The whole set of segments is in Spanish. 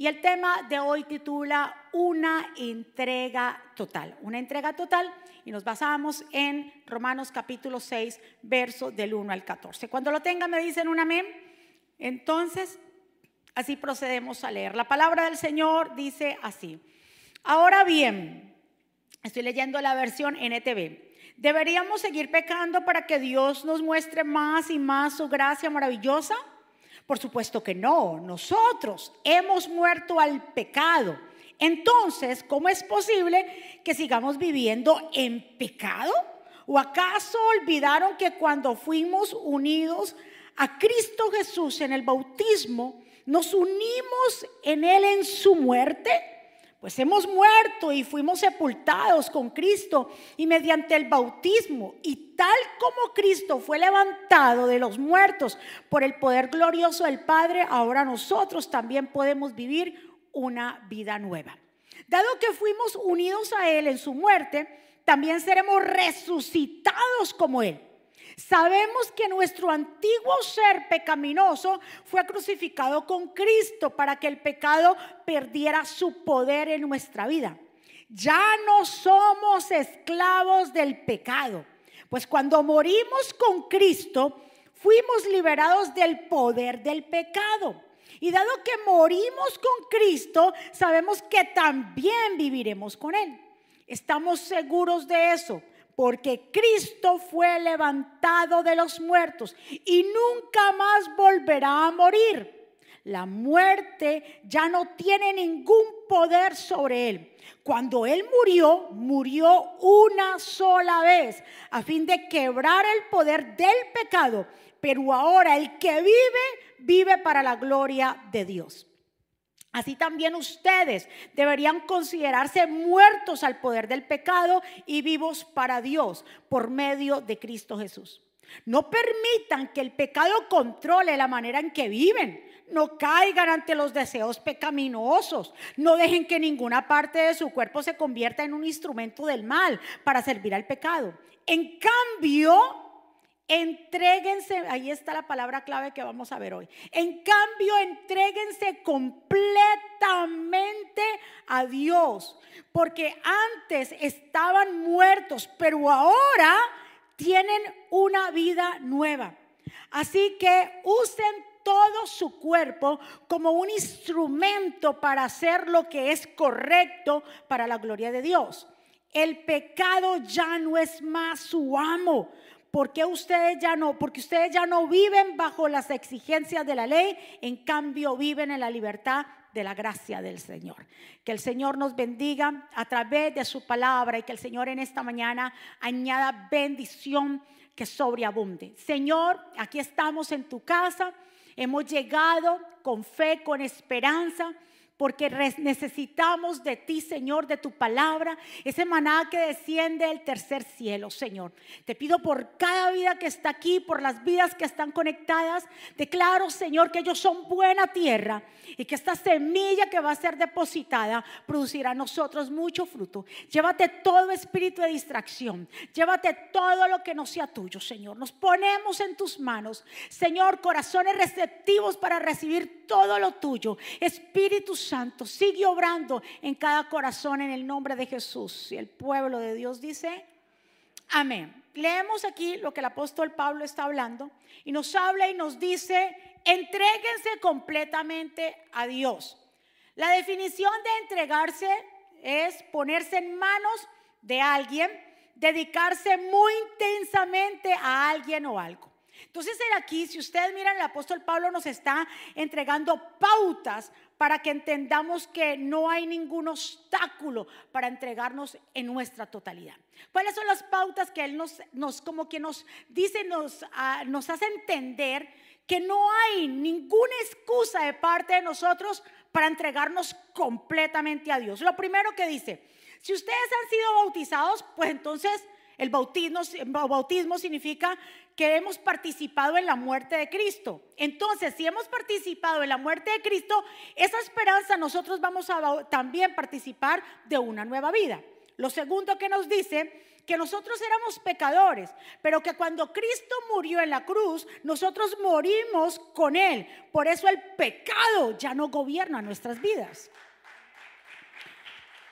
Y el tema de hoy titula Una entrega total. Una entrega total y nos basamos en Romanos capítulo 6, verso del 1 al 14. Cuando lo tengan me dicen un amén. Entonces, así procedemos a leer. La palabra del Señor dice así. Ahora bien, estoy leyendo la versión NTV. ¿Deberíamos seguir pecando para que Dios nos muestre más y más su gracia maravillosa? Por supuesto que no. Nosotros hemos muerto al pecado. Entonces, ¿cómo es posible que sigamos viviendo en pecado? ¿O acaso olvidaron que cuando fuimos unidos a Cristo Jesús en el bautismo, nos unimos en Él en su muerte? Pues hemos muerto y fuimos sepultados con Cristo y mediante el bautismo y tal como Cristo fue levantado de los muertos por el poder glorioso del Padre, ahora nosotros también podemos vivir una vida nueva. Dado que fuimos unidos a Él en su muerte, también seremos resucitados como Él. Sabemos que nuestro antiguo ser pecaminoso fue crucificado con Cristo para que el pecado perdiera su poder en nuestra vida. Ya no somos esclavos del pecado, pues cuando morimos con Cristo, fuimos liberados del poder del pecado. Y dado que morimos con Cristo, sabemos que también viviremos con Él. Estamos seguros de eso porque Cristo fue levantado de los muertos y nunca más volverá a morir. La muerte ya no tiene ningún poder sobre él. Cuando él murió, murió una sola vez a fin de quebrar el poder del pecado. Pero ahora el que vive, vive para la gloria de Dios. Así también ustedes deberían considerarse muertos al poder del pecado y vivos para Dios por medio de Cristo Jesús. No permitan que el pecado controle la manera en que viven. No caigan ante los deseos pecaminosos. No dejen que ninguna parte de su cuerpo se convierta en un instrumento del mal para servir al pecado. En cambio, Entréguense, ahí está la palabra clave que vamos a ver hoy. En cambio, entréguense completamente a Dios, porque antes estaban muertos, pero ahora tienen una vida nueva. Así que usen todo su cuerpo como un instrumento para hacer lo que es correcto para la gloria de Dios. El pecado ya no es más su amo porque ustedes ya no? Porque ustedes ya no viven bajo las exigencias de la ley, en cambio viven en la libertad de la gracia del Señor. Que el Señor nos bendiga a través de su palabra y que el Señor en esta mañana añada bendición que sobreabunde. Señor, aquí estamos en tu casa, hemos llegado con fe, con esperanza porque necesitamos de ti, Señor, de tu palabra, ese maná que desciende del tercer cielo, Señor. Te pido por cada vida que está aquí, por las vidas que están conectadas, declaro, Señor, que ellos son buena tierra y que esta semilla que va a ser depositada producirá a nosotros mucho fruto. Llévate todo espíritu de distracción, llévate todo lo que no sea tuyo, Señor. Nos ponemos en tus manos, Señor, corazones receptivos para recibir todo lo tuyo. Espíritu Santo, sigue obrando en cada corazón en el nombre de Jesús. Y el pueblo de Dios dice, amén. Leemos aquí lo que el apóstol Pablo está hablando y nos habla y nos dice, entréguense completamente a Dios. La definición de entregarse es ponerse en manos de alguien, dedicarse muy intensamente a alguien o algo. Entonces, aquí, si ustedes miran, el apóstol Pablo nos está entregando pautas para que entendamos que no hay ningún obstáculo para entregarnos en nuestra totalidad. ¿Cuáles son las pautas que él nos, nos como que nos dice, nos, ah, nos hace entender que no hay ninguna excusa de parte de nosotros para entregarnos completamente a Dios? Lo primero que dice, si ustedes han sido bautizados, pues entonces el bautismo significa que hemos participado en la muerte de Cristo. Entonces, si hemos participado en la muerte de Cristo, esa esperanza nosotros vamos a también participar de una nueva vida. Lo segundo que nos dice que nosotros éramos pecadores, pero que cuando Cristo murió en la cruz, nosotros morimos con Él. Por eso el pecado ya no gobierna nuestras vidas.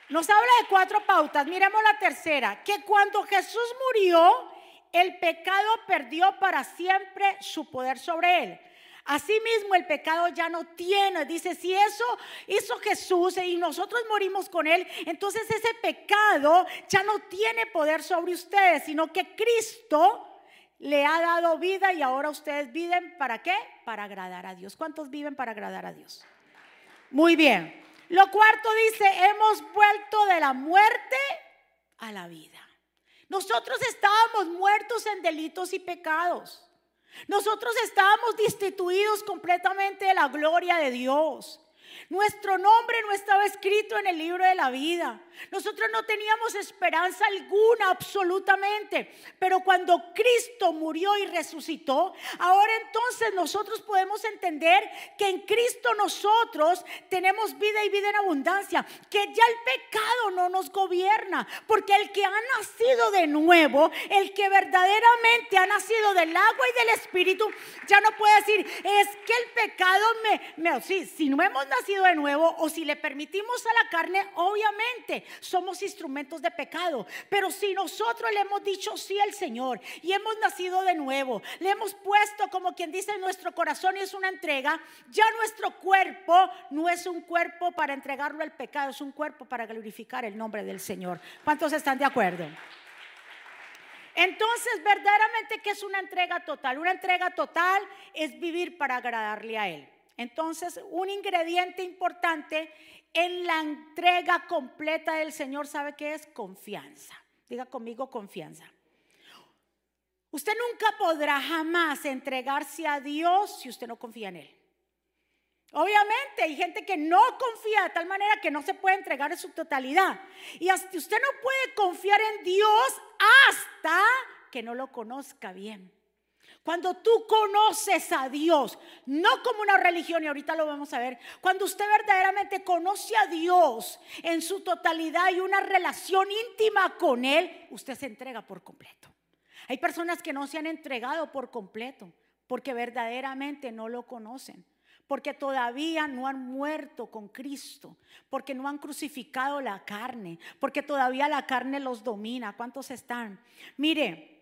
Nos habla de cuatro pautas. Miremos la tercera, que cuando Jesús murió, el pecado perdió para siempre su poder sobre él. Asimismo, el pecado ya no tiene. Dice, si eso hizo Jesús y nosotros morimos con él, entonces ese pecado ya no tiene poder sobre ustedes, sino que Cristo le ha dado vida y ahora ustedes viven para qué? Para agradar a Dios. ¿Cuántos viven para agradar a Dios? Muy bien. Lo cuarto dice, hemos vuelto de la muerte a la vida. Nosotros estábamos muertos en delitos y pecados. Nosotros estábamos destituidos completamente de la gloria de Dios. Nuestro nombre no estaba escrito en el libro de la vida. Nosotros no teníamos esperanza alguna absolutamente. Pero cuando Cristo murió y resucitó, ahora entonces nosotros podemos entender que en Cristo nosotros tenemos vida y vida en abundancia. Que ya el pecado no nos gobierna. Porque el que ha nacido de nuevo, el que verdaderamente ha nacido del agua y del espíritu, ya no puede decir, es que el pecado me... sí, si no hemos nacido de nuevo o si le permitimos a la carne, obviamente somos instrumentos de pecado. Pero si nosotros le hemos dicho sí al Señor y hemos nacido de nuevo, le hemos puesto como quien dice en nuestro corazón y es una entrega, ya nuestro cuerpo no es un cuerpo para entregarlo al pecado, es un cuerpo para glorificar el nombre del Señor. ¿Cuántos están de acuerdo? Entonces, verdaderamente que es una entrega total. Una entrega total es vivir para agradarle a Él. Entonces, un ingrediente importante en la entrega completa del Señor, ¿sabe qué es? Confianza. Diga conmigo confianza. Usted nunca podrá jamás entregarse a Dios si usted no confía en Él. Obviamente hay gente que no confía de tal manera que no se puede entregar en su totalidad. Y hasta usted no puede confiar en Dios hasta que no lo conozca bien. Cuando tú conoces a Dios, no como una religión, y ahorita lo vamos a ver, cuando usted verdaderamente conoce a Dios en su totalidad y una relación íntima con Él, usted se entrega por completo. Hay personas que no se han entregado por completo porque verdaderamente no lo conocen porque todavía no han muerto con Cristo, porque no han crucificado la carne, porque todavía la carne los domina. ¿Cuántos están? Mire,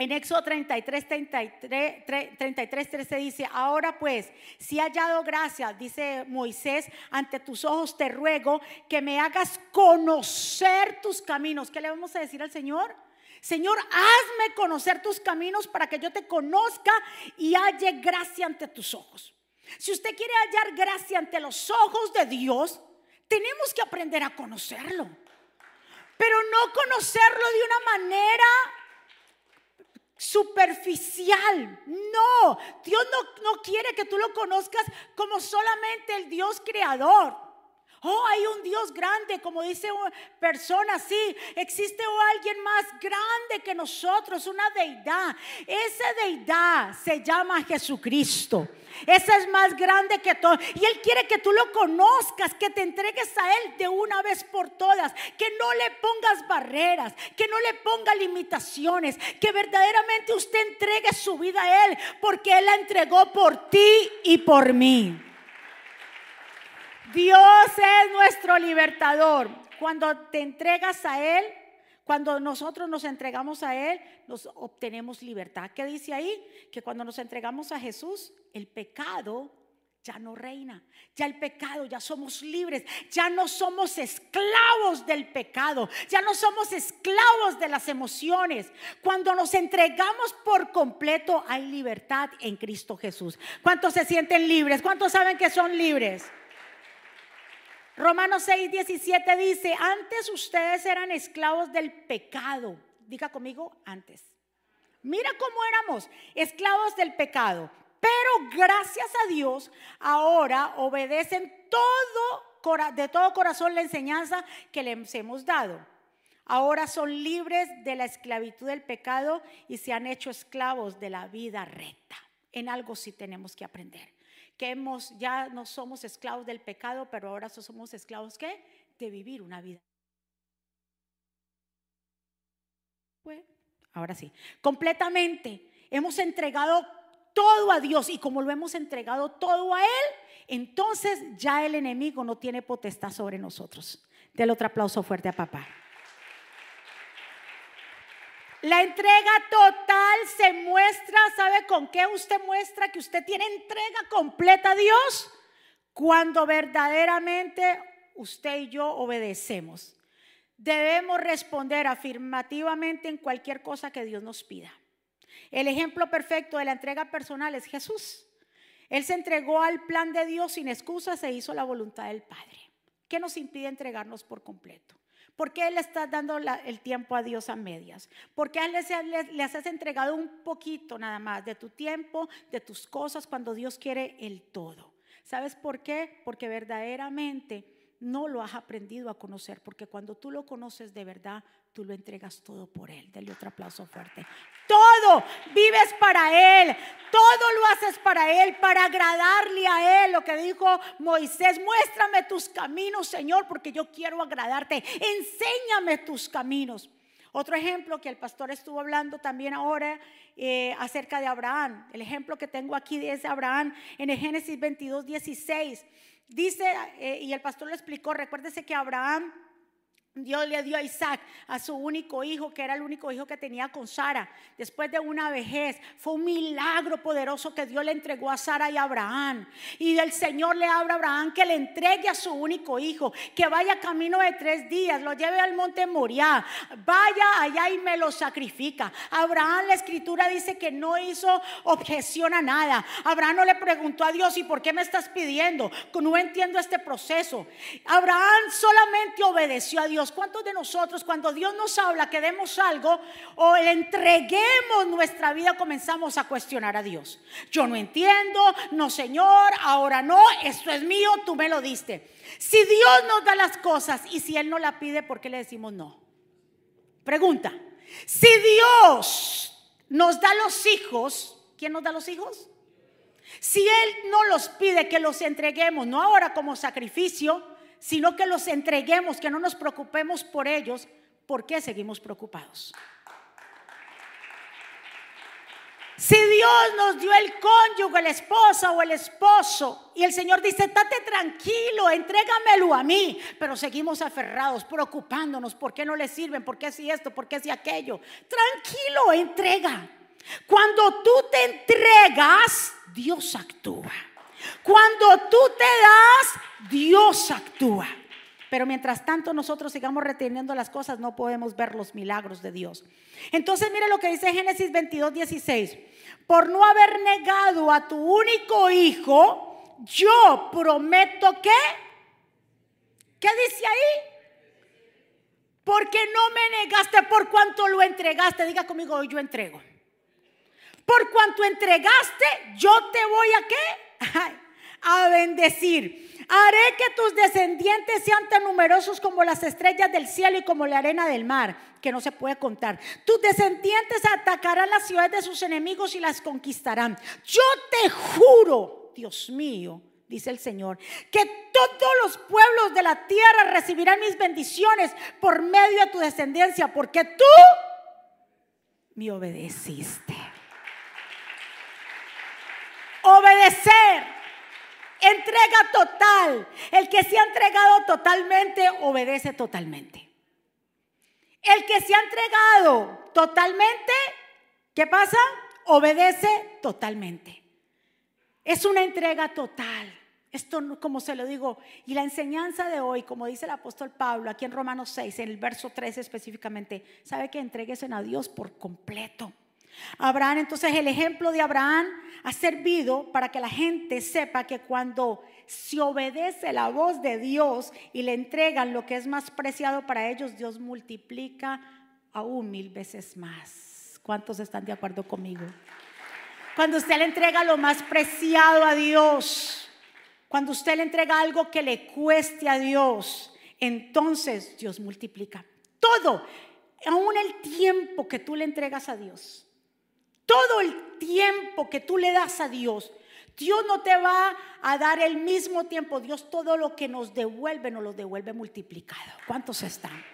en Éxodo 33, 33, 33, 13 dice, ahora pues, si he hallado gracia, dice Moisés, ante tus ojos te ruego que me hagas conocer tus caminos. ¿Qué le vamos a decir al Señor? Señor, hazme conocer tus caminos para que yo te conozca y halle gracia ante tus ojos. Si usted quiere hallar gracia ante los ojos de Dios, tenemos que aprender a conocerlo. Pero no conocerlo de una manera superficial. No, Dios no, no, quiere que tú lo conozcas como solamente el Dios creador. Oh, hay un Dios grande, como dice una persona, sí, existe alguien más grande que nosotros, una deidad. Esa deidad se llama Jesucristo. Ese es más grande que todo. Y Él quiere que tú lo conozcas, que te entregues a Él de una vez por todas, que no le pongas barreras, que no le ponga limitaciones, que verdaderamente usted entregue su vida a Él, porque Él la entregó por ti y por mí. Dios es nuestro libertador. Cuando te entregas a Él, cuando nosotros nos entregamos a Él, nos obtenemos libertad. ¿Qué dice ahí? Que cuando nos entregamos a Jesús, el pecado ya no reina. Ya el pecado, ya somos libres. Ya no somos esclavos del pecado. Ya no somos esclavos de las emociones. Cuando nos entregamos por completo, hay libertad en Cristo Jesús. ¿Cuántos se sienten libres? ¿Cuántos saben que son libres? Romanos 6, 17 dice, antes ustedes eran esclavos del pecado. Diga conmigo, antes. Mira cómo éramos esclavos del pecado. Pero gracias a Dios, ahora obedecen todo, de todo corazón la enseñanza que les hemos dado. Ahora son libres de la esclavitud del pecado y se han hecho esclavos de la vida recta. En algo sí tenemos que aprender que hemos, ya no somos esclavos del pecado, pero ahora somos esclavos ¿qué? de vivir una vida ahora sí, completamente. Hemos entregado todo a Dios y como lo hemos entregado todo a Él, entonces ya el enemigo no tiene potestad sobre nosotros. Del otro aplauso fuerte a papá. La entrega total se muestra, ¿sabe con qué usted muestra que usted tiene entrega completa a Dios? Cuando verdaderamente usted y yo obedecemos. Debemos responder afirmativamente en cualquier cosa que Dios nos pida. El ejemplo perfecto de la entrega personal es Jesús. Él se entregó al plan de Dios sin excusas e hizo la voluntad del Padre. ¿Qué nos impide entregarnos por completo? ¿Por qué le estás dando el tiempo a Dios a medias? ¿Por qué le, le, has entregado un poquito nada más de tu tiempo, de tus cosas, cuando Dios quiere el todo? ¿Sabes por qué? Porque verdaderamente no lo has aprendido a conocer, porque cuando tú lo conoces de verdad, tú lo entregas todo por Él. Dale otro aplauso fuerte. Todo vives para Él, todo lo haces para Él, para agradarle a Él. Lo que dijo Moisés, muéstrame tus caminos, Señor, porque yo quiero agradarte. Enséñame tus caminos. Otro ejemplo que el pastor estuvo hablando también ahora eh, acerca de Abraham. El ejemplo que tengo aquí es de Abraham en el Génesis 22, 16. Dice, eh, y el pastor lo explicó, recuérdese que Abraham Dios le dio a Isaac, a su único hijo, que era el único hijo que tenía con Sara, después de una vejez. Fue un milagro poderoso que Dios le entregó a Sara y a Abraham. Y el Señor le habla a Abraham que le entregue a su único hijo, que vaya camino de tres días, lo lleve al monte Moriah, vaya allá y me lo sacrifica. Abraham, la escritura dice que no hizo objeción a nada. Abraham no le preguntó a Dios, ¿y por qué me estás pidiendo? No entiendo este proceso. Abraham solamente obedeció a Dios ¿Cuántos de nosotros cuando Dios nos habla que demos algo o entreguemos nuestra vida comenzamos a cuestionar a Dios? Yo no entiendo, no Señor, ahora no, esto es mío, tú me lo diste. Si Dios nos da las cosas y si Él no la pide, ¿por qué le decimos no? Pregunta, si Dios nos da los hijos, ¿quién nos da los hijos? Si Él no los pide que los entreguemos, no ahora como sacrificio, sino que los entreguemos, que no nos preocupemos por ellos, ¿por qué seguimos preocupados? Si Dios nos dio el cónyuge, la esposa o el esposo, y el Señor dice, estate tranquilo, entrégamelo a mí, pero seguimos aferrados, preocupándonos, ¿por qué no le sirven? ¿Por qué si esto? ¿Por qué si aquello? Tranquilo, entrega. Cuando tú te entregas, Dios actúa. Cuando tú te das, Dios actúa. Pero mientras tanto nosotros sigamos reteniendo las cosas, no podemos ver los milagros de Dios. Entonces mire lo que dice Génesis 22, 16. Por no haber negado a tu único hijo, yo prometo que... ¿Qué dice ahí? Porque no me negaste por cuanto lo entregaste. Diga conmigo, yo entrego. Por cuanto entregaste, yo te voy a qué? A bendecir. Haré que tus descendientes sean tan numerosos como las estrellas del cielo y como la arena del mar, que no se puede contar. Tus descendientes atacarán las ciudades de sus enemigos y las conquistarán. Yo te juro, Dios mío, dice el Señor, que todos los pueblos de la tierra recibirán mis bendiciones por medio de tu descendencia, porque tú me obedeciste. Obedecer. Entrega total. El que se ha entregado totalmente, obedece totalmente. El que se ha entregado totalmente, ¿qué pasa? Obedece totalmente. Es una entrega total. Esto, como se lo digo, y la enseñanza de hoy, como dice el apóstol Pablo aquí en Romanos 6, en el verso 13 específicamente, sabe que entregues a Dios por completo. Abraham, entonces el ejemplo de Abraham ha servido para que la gente sepa que cuando se obedece la voz de Dios y le entregan lo que es más preciado para ellos, Dios multiplica aún mil veces más. ¿Cuántos están de acuerdo conmigo? Cuando usted le entrega lo más preciado a Dios, cuando usted le entrega algo que le cueste a Dios, entonces Dios multiplica todo, aún el tiempo que tú le entregas a Dios todo el tiempo que tú le das a Dios, Dios no te va a dar el mismo tiempo. Dios todo lo que nos devuelve, nos lo devuelve multiplicado. ¿Cuántos están?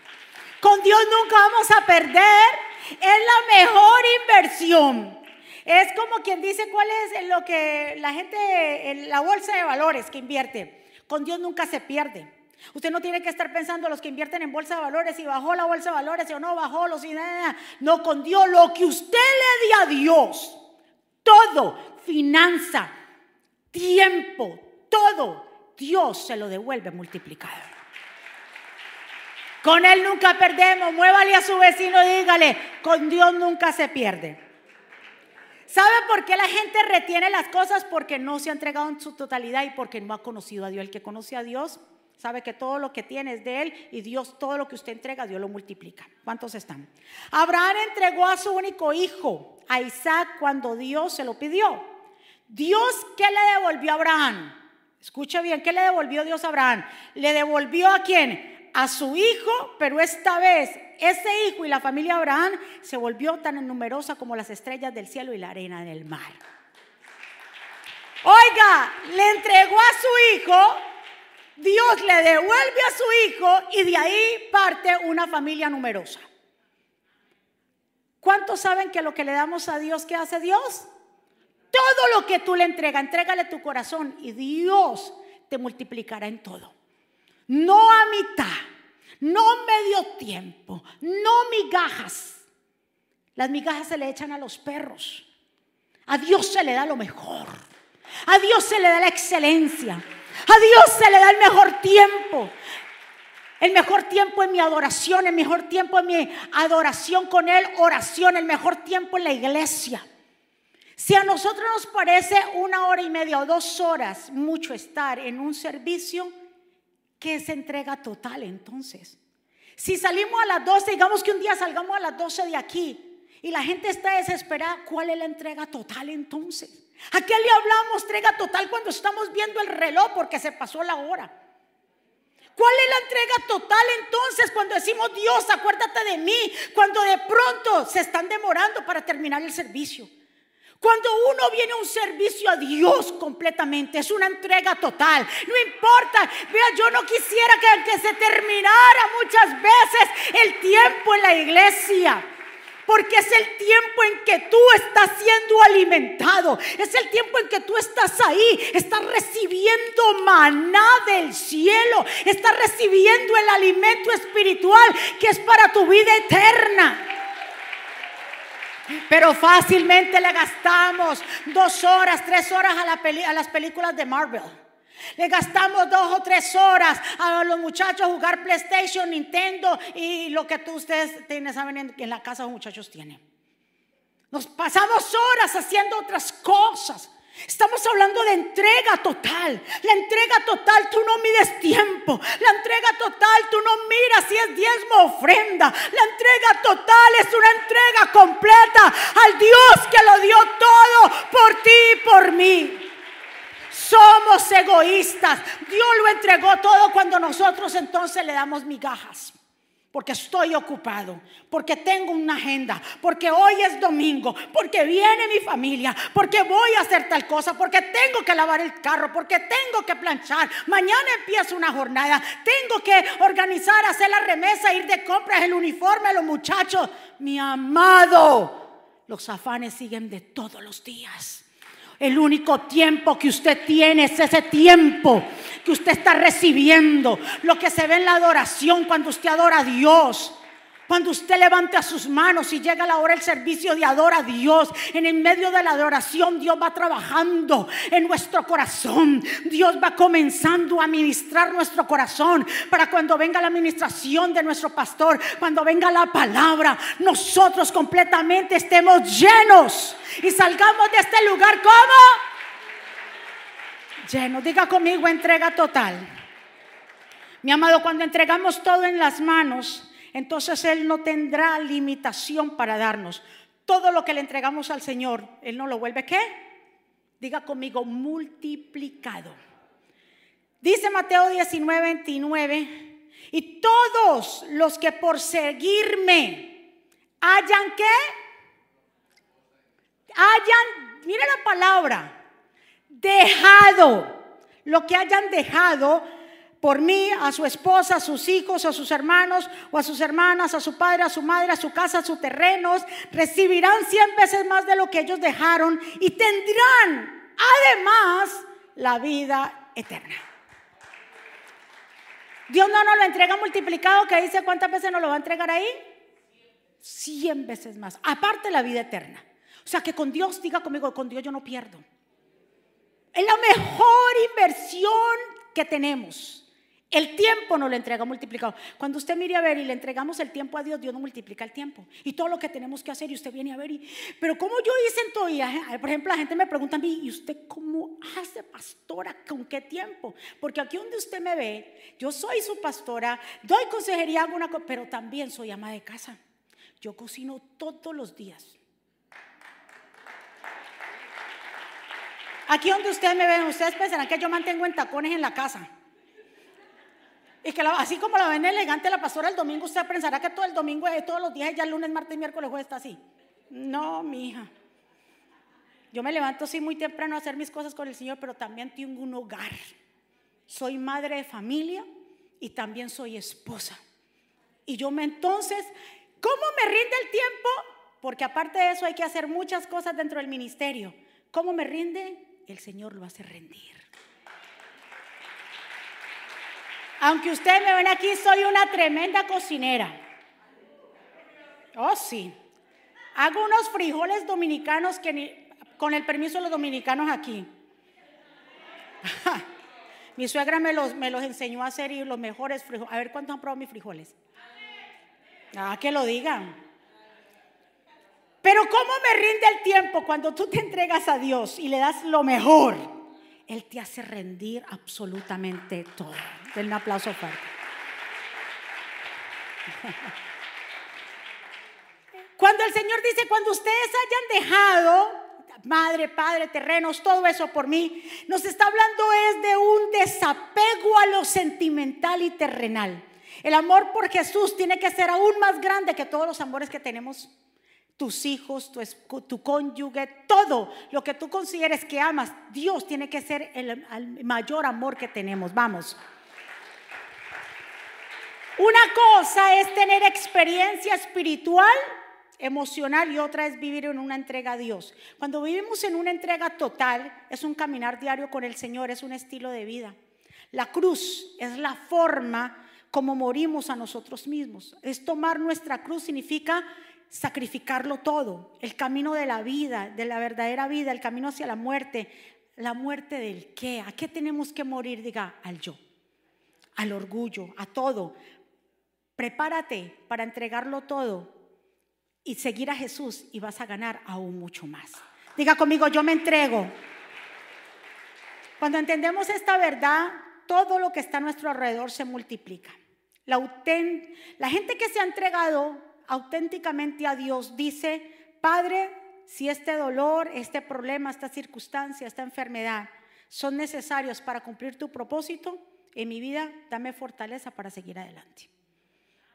Con Dios nunca vamos a perder. Es la mejor inversión. Es como quien dice cuál es lo que la gente, en la bolsa de valores que invierte. Con Dios nunca se pierde. Usted no tiene que estar pensando los que invierten en bolsa de valores, si bajó la bolsa de valores o no bajó, los y nada. No, con Dios, lo que usted le dé a Dios, todo, finanza, tiempo, todo, Dios se lo devuelve multiplicado. Con Él nunca perdemos. Muévale a su vecino dígale, con Dios nunca se pierde. ¿Sabe por qué la gente retiene las cosas? Porque no se ha entregado en su totalidad y porque no ha conocido a Dios. El que conoce a Dios sabe que todo lo que tiene es de Él y Dios, todo lo que usted entrega, Dios lo multiplica. ¿Cuántos están? Abraham entregó a su único hijo, a Isaac, cuando Dios se lo pidió. Dios, ¿qué le devolvió a Abraham? Escucha bien, ¿qué le devolvió Dios a Abraham? ¿Le devolvió a quién? a su hijo, pero esta vez ese hijo y la familia de Abraham se volvió tan numerosa como las estrellas del cielo y la arena del mar. Oiga, le entregó a su hijo, Dios le devuelve a su hijo y de ahí parte una familia numerosa. ¿Cuántos saben que lo que le damos a Dios, ¿qué hace Dios? Todo lo que tú le entregas, entrégale tu corazón y Dios te multiplicará en todo no a mitad, no medio tiempo, no migajas. Las migajas se le echan a los perros. A Dios se le da lo mejor. A Dios se le da la excelencia. A Dios se le da el mejor tiempo. El mejor tiempo en mi adoración, el mejor tiempo en mi adoración con Él, oración, el mejor tiempo en la iglesia. Si a nosotros nos parece una hora y media o dos horas mucho estar en un servicio, ¿Qué es entrega total entonces? Si salimos a las 12, digamos que un día salgamos a las 12 de aquí y la gente está desesperada, ¿cuál es la entrega total entonces? ¿A qué le hablamos entrega total cuando estamos viendo el reloj porque se pasó la hora? ¿Cuál es la entrega total entonces cuando decimos Dios, acuérdate de mí? Cuando de pronto se están demorando para terminar el servicio. Cuando uno viene a un servicio a Dios completamente, es una entrega total. No importa, vea, yo no quisiera que, que se terminara muchas veces el tiempo en la iglesia. Porque es el tiempo en que tú estás siendo alimentado. Es el tiempo en que tú estás ahí. Estás recibiendo maná del cielo. Estás recibiendo el alimento espiritual que es para tu vida eterna. Pero fácilmente le gastamos dos horas, tres horas a, la a las películas de Marvel. Le gastamos dos o tres horas a los muchachos jugar PlayStation, Nintendo y lo que tú ustedes tienen, saben que en la casa los muchachos tienen. Nos pasamos horas haciendo otras cosas. Estamos hablando de entrega total. La entrega total, tú no mides tiempo. La entrega total, tú no miras si es diezmo ofrenda. La entrega total es una entrega completa al Dios que lo dio todo por ti y por mí. Somos egoístas. Dios lo entregó todo cuando nosotros entonces le damos migajas porque estoy ocupado, porque tengo una agenda, porque hoy es domingo, porque viene mi familia, porque voy a hacer tal cosa, porque tengo que lavar el carro, porque tengo que planchar, mañana empieza una jornada, tengo que organizar, hacer la remesa, ir de compras, el uniforme a los muchachos. Mi amado, los afanes siguen de todos los días. El único tiempo que usted tiene es ese tiempo que usted está recibiendo. Lo que se ve en la adoración cuando usted adora a Dios. Cuando usted levanta sus manos y llega la hora del servicio de adora a Dios, en el medio de la adoración Dios va trabajando en nuestro corazón. Dios va comenzando a ministrar nuestro corazón para cuando venga la administración de nuestro pastor, cuando venga la palabra, nosotros completamente estemos llenos y salgamos de este lugar como llenos. Diga conmigo entrega total. Mi amado, cuando entregamos todo en las manos, entonces Él no tendrá limitación para darnos. Todo lo que le entregamos al Señor, Él no lo vuelve qué? Diga conmigo, multiplicado. Dice Mateo 19, 29, y todos los que por seguirme hayan qué? Hayan, mire la palabra, dejado, lo que hayan dejado por mí, a su esposa, a sus hijos, a sus hermanos o a sus hermanas, a su padre, a su madre, a su casa, a sus terrenos, recibirán cien veces más de lo que ellos dejaron y tendrán además la vida eterna. Dios no nos lo entrega multiplicado, que dice cuántas veces nos lo va a entregar ahí. Cien veces más, aparte la vida eterna. O sea que con Dios, diga conmigo, con Dios yo no pierdo. Es la mejor inversión que tenemos. El tiempo no lo entrega multiplicado. Cuando usted mire a ver y le entregamos el tiempo a Dios, Dios no multiplica el tiempo. Y todo lo que tenemos que hacer, y usted viene a ver, y, pero como yo hice en todo día, por ejemplo, la gente me pregunta a mí, ¿y usted cómo hace pastora? ¿Con qué tiempo? Porque aquí donde usted me ve, yo soy su pastora, doy consejería, hago una pero también soy ama de casa. Yo cocino todos los días. Aquí donde ustedes me ven, ustedes pensarán que yo mantengo en tacones en la casa. Y que así como la ven elegante la pastora el domingo, usted pensará que todo el domingo, todos los días, ya lunes, martes, miércoles, jueves está así. No, mi hija. Yo me levanto así muy temprano a hacer mis cosas con el Señor, pero también tengo un hogar. Soy madre de familia y también soy esposa. Y yo me entonces, ¿cómo me rinde el tiempo? Porque aparte de eso hay que hacer muchas cosas dentro del ministerio. ¿Cómo me rinde? El Señor lo hace rendir. Aunque ustedes me ven aquí, soy una tremenda cocinera. Oh, sí. Hago unos frijoles dominicanos que con el permiso de los dominicanos aquí. Mi suegra me los, me los enseñó a hacer y los mejores frijoles. A ver cuántos han probado mis frijoles. Ah, que lo digan. Pero ¿cómo me rinde el tiempo cuando tú te entregas a Dios y le das lo mejor? Él te hace rendir absolutamente todo. Denle un aplauso fuerte. Cuando el Señor dice, cuando ustedes hayan dejado, madre, padre, terrenos, todo eso por mí, nos está hablando es de un desapego a lo sentimental y terrenal. El amor por Jesús tiene que ser aún más grande que todos los amores que tenemos tus hijos, tu, cónyuge, todo lo que tú consideres que amas, Dios tiene que ser el, mayor amor que tenemos. Vamos. Una cosa es tener experiencia espiritual, emocional y otra es vivir en una entrega a Dios. Cuando vivimos en una entrega total, es un caminar diario con el Señor, es un estilo de vida. La cruz es la forma como morimos a nosotros mismos. Es tomar nuestra cruz significa sacrificarlo todo, el camino de la vida, de la verdadera vida, el camino hacia la muerte. ¿La muerte del qué? ¿A qué tenemos que morir? Diga, al yo, al orgullo, a todo. Prepárate para entregarlo todo y seguir a Jesús y vas a ganar aún mucho más. Diga conmigo, yo me entrego. Cuando entendemos esta verdad, todo lo que está a nuestro alrededor se multiplica. La, la gente que se ha entregado auténticamente a Dios, dice, Padre, si este dolor, este problema, esta circunstancia, esta enfermedad son necesarios para cumplir tu propósito en mi vida, dame fortaleza para seguir adelante.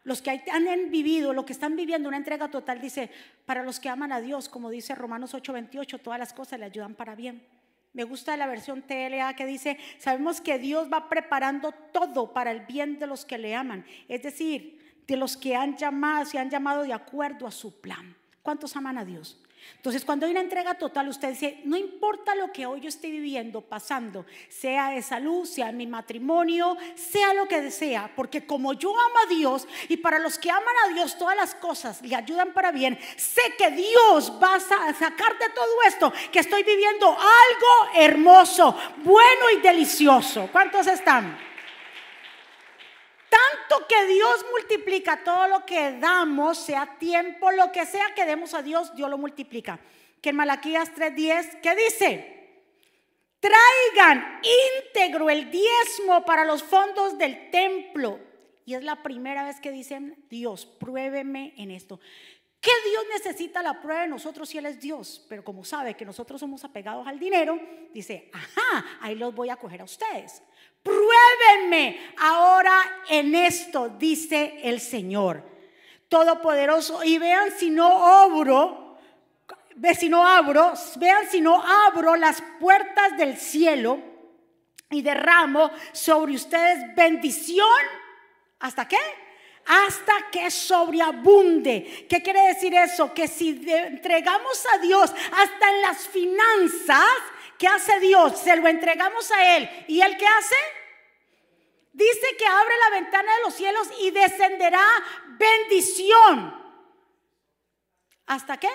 Los que han vivido, lo que están viviendo una entrega total, dice, para los que aman a Dios, como dice Romanos 8:28, todas las cosas le ayudan para bien. Me gusta la versión TLA que dice, sabemos que Dios va preparando todo para el bien de los que le aman. Es decir, de los que han llamado, se han llamado de acuerdo a su plan. ¿Cuántos aman a Dios? Entonces, cuando hay una entrega total, usted dice, no importa lo que hoy yo esté viviendo, pasando, sea de salud, sea mi matrimonio, sea lo que sea, porque como yo amo a Dios y para los que aman a Dios todas las cosas le ayudan para bien, sé que Dios va a sacar de todo esto que estoy viviendo algo hermoso, bueno y delicioso. ¿Cuántos están? Que Dios multiplica todo lo que damos, sea tiempo, lo que sea que demos a Dios, Dios lo multiplica. Que en Malaquías 3:10, ¿qué dice? Traigan íntegro el diezmo para los fondos del templo. Y es la primera vez que dicen, Dios, pruébeme en esto. ¿Qué Dios necesita la prueba de nosotros si Él es Dios? Pero como sabe que nosotros somos apegados al dinero, dice, ajá, ahí los voy a coger a ustedes. Pruébenme ahora en esto, dice el Señor Todopoderoso, y vean si no obro, ve si no abro, vean si no abro las puertas del cielo y derramo sobre ustedes bendición. ¿Hasta qué? Hasta que sobreabunde. ¿Qué quiere decir eso? Que si entregamos a Dios hasta en las finanzas, ¿qué hace Dios? Se lo entregamos a Él. ¿Y Él qué hace? Dice que abre la ventana de los cielos y descenderá bendición. ¿Hasta qué?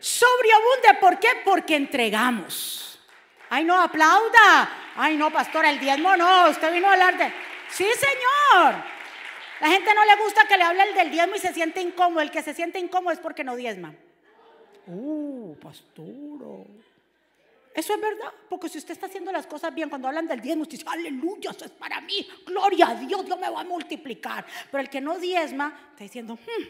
Sobreabunde. ¿Por qué? Porque entregamos. Ay, no, aplauda. Ay, no, pastora, el diezmo no. Usted vino a hablar de... Sí, señor. La gente no le gusta que le hable el del diezmo y se siente incómodo. El que se siente incómodo es porque no diezma. Uh, pastor. Eso es verdad, porque si usted está haciendo las cosas bien, cuando hablan del diezmo, usted dice, aleluya, eso es para mí, gloria a Dios, Dios me va a multiplicar. Pero el que no diezma, está diciendo, hmm,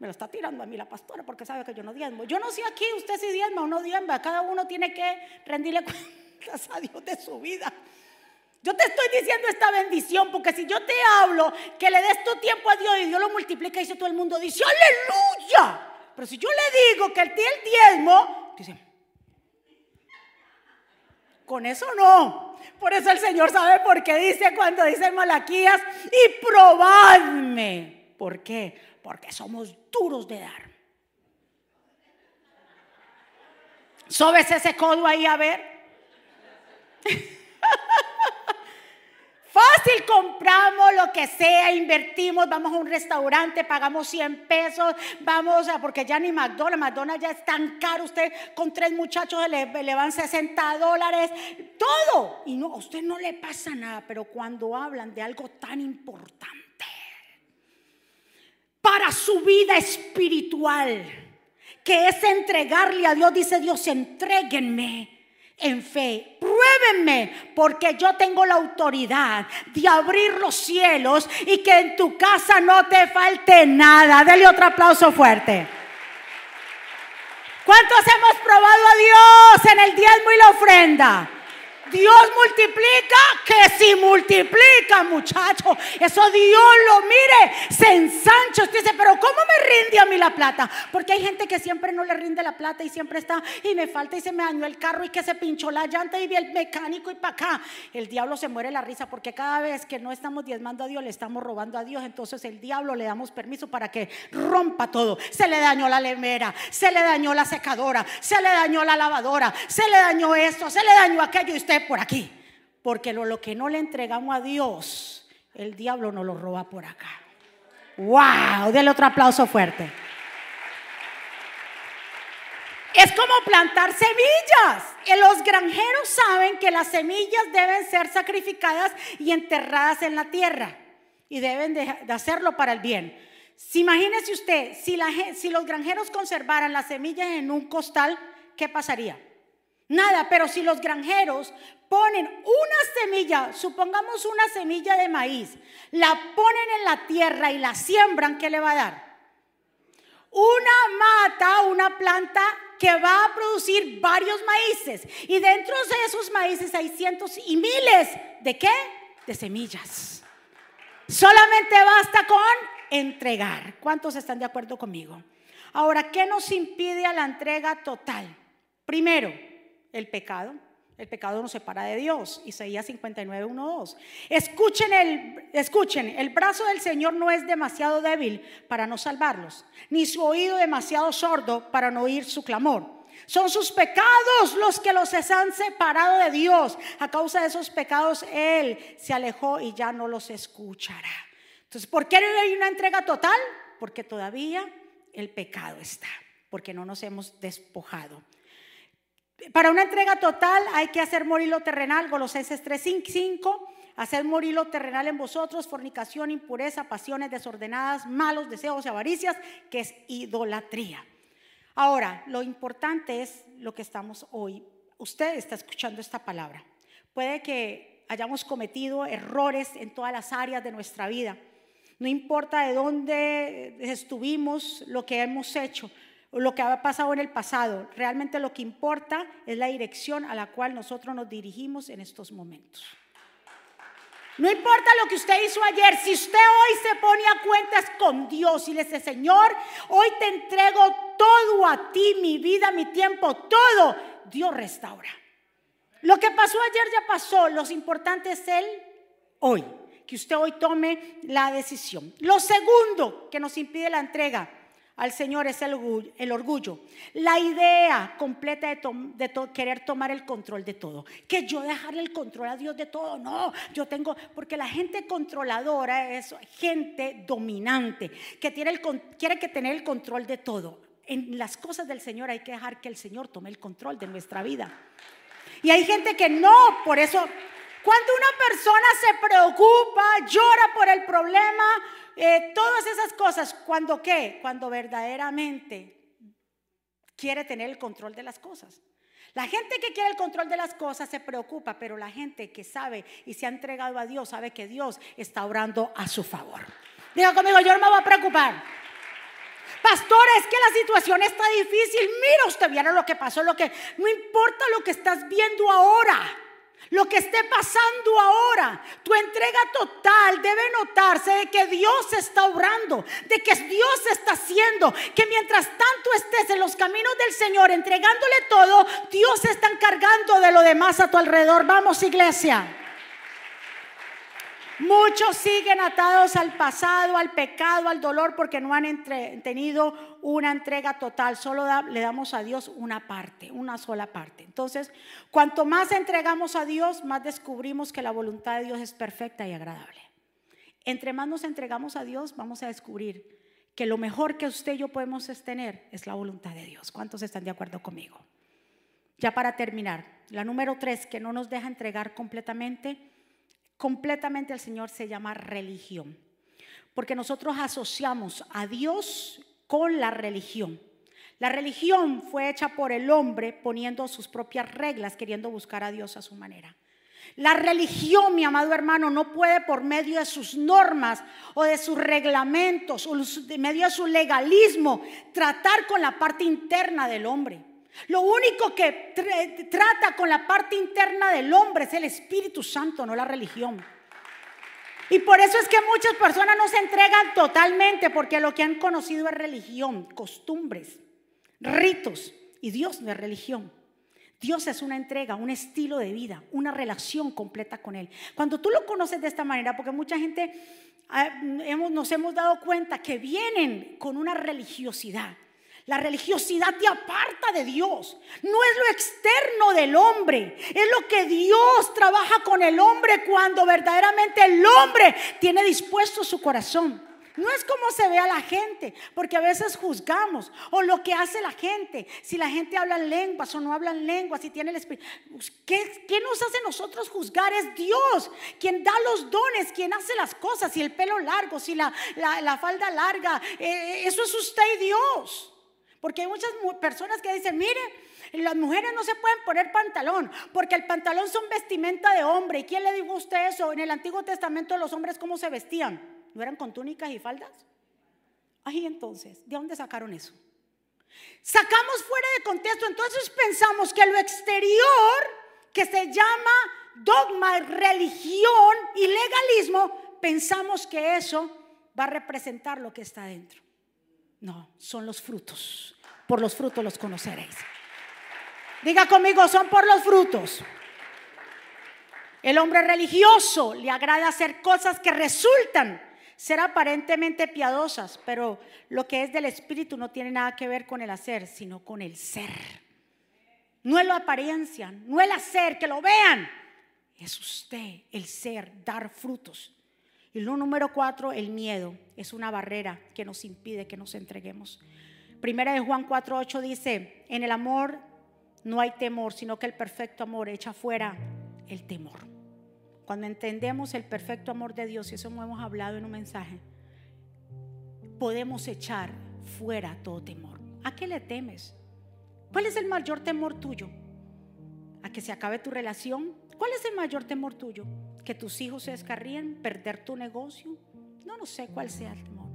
me lo está tirando a mí la pastora porque sabe que yo no diezmo. Yo no sé aquí, usted si diezma o no diezma, cada uno tiene que rendirle cuentas a Dios de su vida. Yo te estoy diciendo esta bendición porque si yo te hablo que le des tu tiempo a Dios y Dios lo multiplica, dice todo el mundo, dice, aleluya. Pero si yo le digo que el diezmo, dice, con eso no. Por eso el Señor sabe por qué dice cuando dice Malaquías, y probadme. ¿Por qué? Porque somos duros de dar. ¿Sobes ese codo ahí a ver? Fácil, compramos lo que sea, invertimos, vamos a un restaurante, pagamos 100 pesos, vamos a, porque ya ni McDonald's, McDonald's ya es tan caro, usted con tres muchachos le, le van 60 dólares, todo. Y no, a usted no le pasa nada, pero cuando hablan de algo tan importante para su vida espiritual, que es entregarle a Dios, dice Dios, entréguenme en fe. Pruébenme porque yo tengo la autoridad de abrir los cielos y que en tu casa no te falte nada. Dele otro aplauso fuerte. ¿Cuántos hemos probado a Dios en el diezmo y la ofrenda? Dios multiplica, que si multiplica, muchacho. Eso Dios lo mire, se ensancha. Usted dice, pero ¿cómo me rinde a mí la plata? Porque hay gente que siempre no le rinde la plata y siempre está, y me falta y se me dañó el carro y que se pinchó la llanta y vi el mecánico y para acá. El diablo se muere la risa porque cada vez que no estamos diezmando a Dios, le estamos robando a Dios. Entonces el diablo le damos permiso para que rompa todo. Se le dañó la lemera, se le dañó la secadora, se le dañó la lavadora, se le dañó esto, se le dañó aquello y usted por aquí. Porque lo, lo que no le entregamos a Dios, el diablo nos lo roba por acá. ¡Wow! Dele otro aplauso fuerte. Es como plantar semillas. Los granjeros saben que las semillas deben ser sacrificadas y enterradas en la tierra. Y deben de, hacerlo para el bien. Si imagínese usted, si, la, si los granjeros conservaran las semillas en un costal, ¿qué pasaría? Nada, pero si los granjeros ponen una semilla, supongamos una semilla de maíz, la ponen en la tierra y la siembran, ¿qué le va a dar? Una mata, una planta que va a producir varios maíces. Y dentro de esos maíces hay cientos y miles de qué? De semillas. Solamente basta con entregar. ¿Cuántos están de acuerdo conmigo? Ahora, ¿qué nos impide a la entrega total? Primero, el pecado. El pecado nos separa de Dios. Isaías 59, 1, 2. Escuchen el, escuchen, el brazo del Señor no es demasiado débil para no salvarlos, ni su oído demasiado sordo para no oír su clamor. Son sus pecados los que los han separado de Dios. A causa de esos pecados, Él se alejó y ya no los escuchará. Entonces, ¿por qué no hay una entrega total? Porque todavía el pecado está, porque no nos hemos despojado. Para una entrega total hay que hacer morir lo terrenal, Colosenses 3:5, hacer morir lo terrenal en vosotros, fornicación, impureza, pasiones desordenadas, malos deseos y avaricias, que es idolatría. Ahora, lo importante es lo que estamos hoy. Usted está escuchando esta palabra. Puede que hayamos cometido errores en todas las áreas de nuestra vida. No importa de dónde estuvimos, lo que hemos hecho lo que ha pasado en el pasado. Realmente lo que importa es la dirección a la cual nosotros nos dirigimos en estos momentos. No importa lo que usted hizo ayer, si usted hoy se pone a cuentas con Dios y le dice, Señor, hoy te entrego todo a ti, mi vida, mi tiempo, todo, Dios restaura. Lo que pasó ayer ya pasó. Lo importante es el hoy. Que usted hoy tome la decisión. Lo segundo que nos impide la entrega al Señor es el orgullo, La idea completa de, querer tomar el control de todo. Que yo dejarle el control a Dios de todo. No, yo tengo, porque la gente controladora es gente dominante, que tiene el, quiere que tener el control de todo. En las cosas del Señor hay que dejar que el Señor tome el control de nuestra vida. Y hay gente que no, por eso cuando una persona se preocupa, llora por el problema, eh, todas esas cosas, ¿cuando qué? Cuando verdaderamente quiere tener el control de las cosas. La gente que quiere el control de las cosas se preocupa, pero la gente que sabe y se ha entregado a Dios sabe que Dios está orando a su favor. Diga conmigo, yo no me voy a preocupar. Pastor, es que la situación está difícil. Mira, usted vieron lo que pasó, lo que no importa lo que estás viendo ahora. Lo que esté pasando ahora, tu entrega total debe notarse de que Dios está obrando, de que Dios está haciendo, que mientras tanto estés en los caminos del Señor entregándole todo, Dios está encargando de lo demás a tu alrededor. Vamos, iglesia. Muchos siguen atados al pasado, al pecado, al dolor, porque no han tenido una entrega total. Solo le damos a Dios una parte, una sola parte. Entonces, cuanto más entregamos a Dios, más descubrimos que la voluntad de Dios es perfecta y agradable. Entre más nos entregamos a Dios, vamos a descubrir que lo mejor que usted y yo podemos tener es la voluntad de Dios. ¿Cuántos están de acuerdo conmigo? Ya para terminar, la número tres que no nos deja entregar completamente completamente al Señor se llama religión. Porque nosotros asociamos a Dios con la religión. La religión fue hecha por el hombre poniendo sus propias reglas, queriendo buscar a Dios a su manera. La religión, mi amado hermano, no puede por medio de sus normas o de sus reglamentos o de medio de su legalismo tratar con la parte interna del hombre. Lo único que trata con la parte interna del hombre es el Espíritu Santo, no la religión. Y por eso es que muchas personas no se entregan totalmente, porque lo que han conocido es religión, costumbres, ritos. Y Dios no es religión. Dios es una entrega, un estilo de vida, una relación completa con Él. Cuando tú lo conoces de esta manera, porque mucha gente ah, nos hemos dado cuenta que vienen con una religiosidad. La religiosidad te aparta de Dios. No es lo externo del hombre. Es lo que Dios trabaja con el hombre cuando verdaderamente el hombre tiene dispuesto su corazón. No es como se ve a la gente, porque a veces juzgamos o lo que hace la gente, si la gente habla lenguas o no habla lenguas, si tiene el espíritu. ¿Qué, nos hace nosotros juzgar? Es Dios quien da los dones, quien hace las cosas, si el pelo largo, si la, falda larga, eh, eso es usted y Dios. Porque hay muchas personas que dicen, mire, las mujeres no se pueden poner pantalón, porque el pantalón son vestimenta de hombre. ¿Y quién le dijo a usted eso? En el Antiguo Testamento los hombres cómo se vestían? ¿No eran con túnicas y faldas? Ay, entonces, ¿de dónde sacaron eso? Sacamos fuera de contexto, entonces pensamos que lo exterior, que se llama dogma, religión y legalismo, pensamos que eso va a representar lo que está dentro. No, son los frutos. Por los frutos los conoceréis. Diga conmigo, son por los frutos. El hombre religioso le agrada hacer cosas que resultan ser aparentemente piadosas, pero lo que es del espíritu no tiene nada que ver con el hacer, sino con el ser. No es la apariencia, no el hacer, que lo vean. Es usted, el ser, dar frutos. Y lo número cuatro, el miedo, es una barrera que nos impide que nos entreguemos. Primera de Juan 4:8 dice, en el amor no hay temor, sino que el perfecto amor echa fuera el temor. Cuando entendemos el perfecto amor de Dios, y eso hemos hablado en un mensaje, podemos echar fuera todo temor. ¿A qué le temes? ¿Cuál es el mayor temor tuyo? ¿A que se acabe tu relación? ¿Cuál es el mayor temor tuyo? Que tus hijos se descarríen, perder tu negocio. No, no sé cuál sea el temor.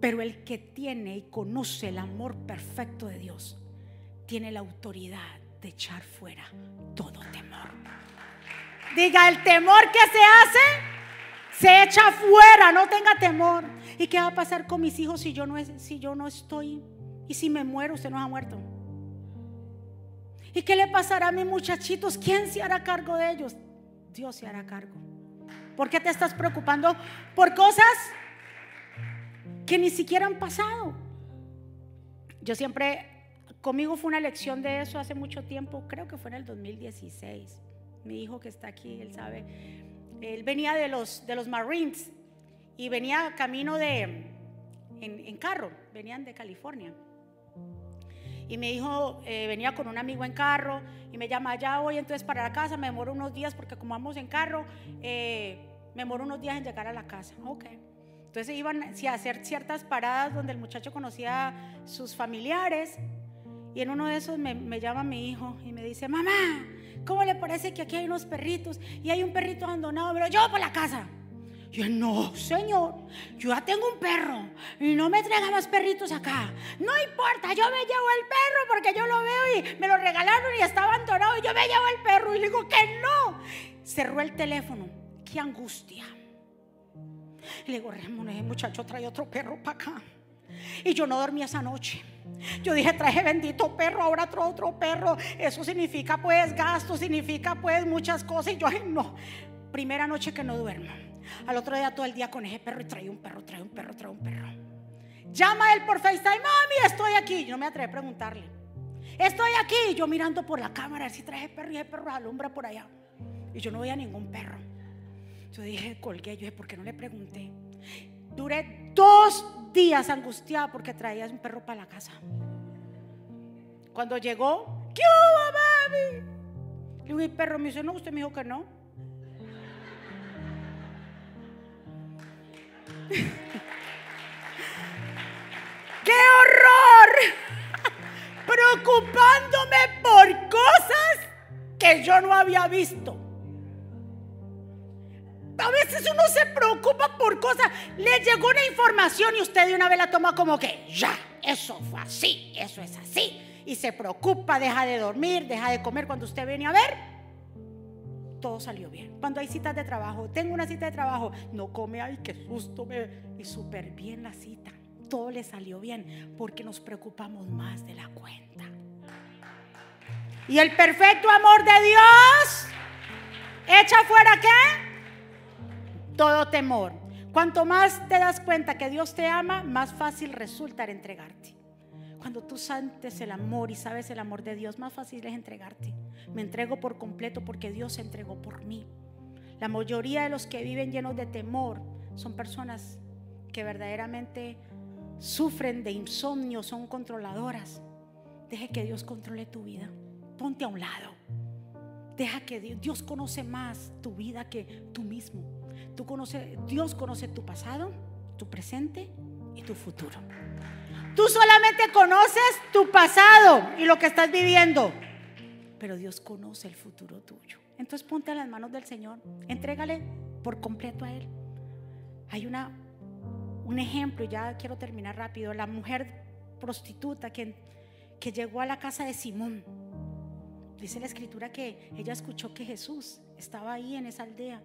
Pero el que tiene y conoce el amor perfecto de Dios, tiene la autoridad de echar fuera todo temor. Diga, el temor que se hace, se echa fuera, no tenga temor. ¿Y qué va a pasar con mis hijos si yo no, si yo no estoy? ¿Y si me muero? Usted no ha muerto. ¿Y qué le pasará a mis muchachitos? ¿Quién se hará cargo de ellos? Dios se hará cargo. ¿Por qué te estás preocupando por cosas que ni siquiera han pasado? Yo siempre, conmigo fue una lección de eso hace mucho tiempo, creo que fue en el 2016. Mi hijo que está aquí, él sabe. Él venía de los, de los Marines y venía camino de, en, carro, venían de California. Y mi hijo eh, venía con un amigo en carro y me llama, ya voy entonces para la casa, me demoro unos días porque como vamos en carro, eh, me demoro unos días en llegar a la casa. Ok. Entonces iban a hacer ciertas paradas donde el muchacho conocía a sus familiares y en uno de esos me, me llama mi hijo y me dice, mamá, ¿cómo le parece que aquí hay unos perritos y hay un perrito abandonado? Pero yo por la casa. Yo, no, señor, yo ya tengo un perro y no me traiga más perritos acá. No importa, yo me llevo el perro porque yo lo veo y me lo regalaron y está abandonado y yo me llevo el perro. Y digo que no. Cerró el teléfono. Qué angustia. Y le digo, Ramón, el muchacho trae otro perro para acá. Y yo no dormí esa noche. Yo dije, traje bendito perro, ahora trae otro perro. Eso significa pues gasto, significa pues muchas cosas. Y yo, ay, no. Primera noche que no duermo. Al otro día todo el día con ese perro y trae un perro, trae un perro, trae un perro. Llama él por FaceTime, mami, estoy aquí. Yo no me atreví a preguntarle. Estoy aquí, yo mirando por la cámara, si trae perro y ese perro alumbra por allá. Y yo no veía ningún perro. Yo dije, colgué, yo dije, ¿por qué no le pregunté? Duré dos días angustiada porque traía un perro para la casa. Cuando llegó, ¿qué hubo, mami? Le dije, perro, me dice, no, usted me dijo que no. ¡Qué horror! Preocupándome por cosas que yo no había visto. A veces uno se preocupa por cosas. Le llegó una información y usted de una vez la toma como que ya, eso fue así, eso es así. Y se preocupa, deja de dormir, deja de comer cuando usted viene a ver todo salió bien. Cuando hay citas de trabajo, tengo una cita de trabajo, no come, ay, qué susto, me... y súper bien la cita. Todo le salió bien porque nos preocupamos más de la cuenta. Y el perfecto amor de Dios echa fuera qué? Todo temor. Cuanto más te das cuenta que Dios te ama, más fácil resulta entregarte. Cuando tú sientes el amor y sabes el amor de Dios, más fácil es entregarte. Me entrego por completo porque Dios se entregó por mí. La mayoría de los que viven llenos de temor son personas que verdaderamente sufren de insomnio, son controladoras. Deje que Dios controle tu vida. Ponte a un lado. Deja que Dios, Dios conoce más tu vida que tú mismo. Tú conoce, Dios conoce tu pasado, tu presente y tu futuro. Tú solamente conoces tu pasado y lo que estás viviendo, pero Dios conoce el futuro tuyo. Entonces ponte a las manos del Señor, entrégale por completo a Él. Hay una, un ejemplo, ya quiero terminar rápido, la mujer prostituta que, que llegó a la casa de Simón. Dice la escritura que ella escuchó que Jesús estaba ahí en esa aldea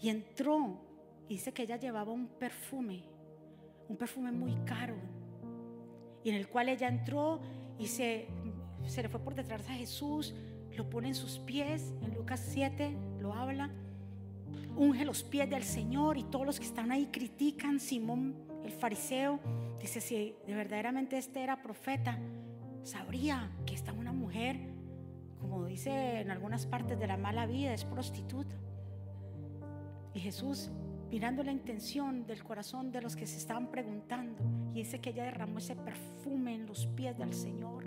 y entró. dice que ella llevaba un perfume, un perfume muy caro, y en el cual ella entró y se, se le fue por detrás a Jesús, lo pone en sus pies, en Lucas 7 lo habla, unge los pies del Señor y todos los que están ahí critican, Simón el fariseo, dice, si de verdaderamente este era profeta, sabría que esta una mujer, como dice en algunas partes de la mala vida, es prostituta. Y Jesús mirando la intención del corazón de los que se estaban preguntando. Y dice que ella derramó ese perfume en los pies del Señor.